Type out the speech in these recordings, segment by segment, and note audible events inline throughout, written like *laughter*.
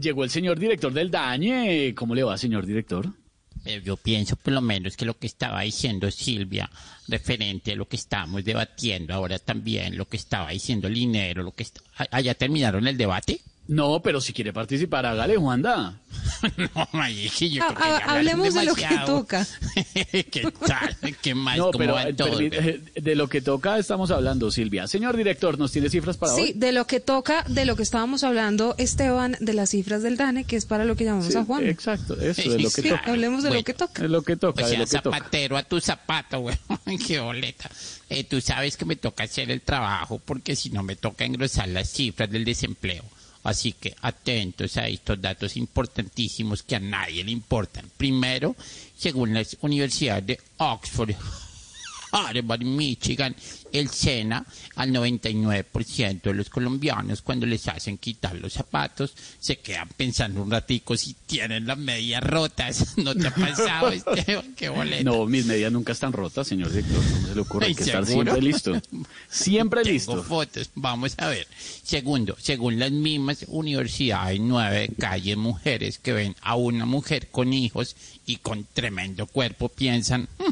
Llegó el señor director del DAñe. ¿Cómo le va, señor director? Pero yo pienso por lo menos que lo que estaba diciendo Silvia, referente a lo que estamos debatiendo ahora también, lo que estaba diciendo Linero, lo que está... ¿Ah, ¿Ya terminaron el debate? No, pero si quiere participar, hágale, Juanda. *laughs* no, Mayiki, yo Ha- creo que ha- ya hablaron hablemos de lo que toca. *laughs* ¿Qué tal? ¿Qué más? No, ¿Cómo pero eh, eh, de lo que toca estamos hablando, Silvia. Señor director, ¿nos tiene cifras para Sí, hoy? de lo que toca, de lo que estábamos hablando, Esteban, de las cifras del DANE, que es para lo que llamamos Sí, a Juan. Exacto, eso es *laughs* lo que Sí, toca. hablemos de lo que toca. Es lo que toca, O de sea, lo que toca. zapatero a tu zapato, güey. Qué boleta. Eh, tú sabes que me toca hacer el trabajo porque si no me toca engrosar las cifras del desempleo. Así que atentos a estos datos importantísimos que a nadie le importan. Primero, según las universidades de Oxford, Harvard, Michigan, el SENA, al 99% de los colombianos cuando les hacen quitar los zapatos se quedan pensando un ratico si tienen las medias rotas. *laughs* ¿No te ha pasado, *laughs* Esteban? Qué boleta. No, mis medias nunca están rotas, señor director. ¿Cómo se le ocurre? Hay que estar siempre listo. *laughs* Siempre Tengo listo. fotos, vamos a ver. Segundo, según las mismas universidades, nueve de calle mujeres que ven a una mujer con hijos y con tremendo cuerpo piensan, "Hmm,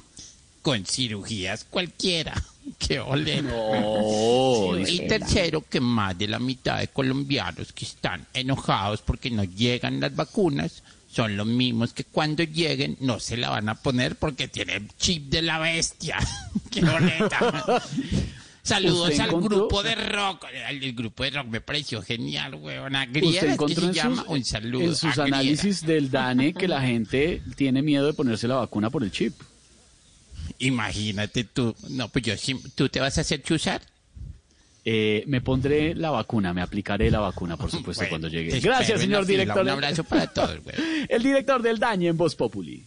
con cirugías cualquiera. *laughs* Qué. No, Y tercero, que más de la mitad de colombianos que están enojados porque no llegan las vacunas son los mismos que cuando lleguen no se la van a poner porque tienen chip de la bestia. *laughs* ¡Qué boleta! *laughs* Saludos ¿Usted al encontró- grupo de rock. El, el grupo de rock me pareció genial, weón. Agriera, que se llama. sus, Un saludo. en sus Agriera. análisis del DANE que la gente tiene miedo de ponerse la vacuna por el chip. Imagínate tú. No, pues yo sí. ¿Tú te vas a hacer chuzar? Eh, me pondré la vacuna, me aplicaré la vacuna, por *laughs* supuesto, Bueno, cuando llegue. Gracias, señor fila. director. Un abrazo para todos, güey. *laughs* El director del DAñe en Voz Populi.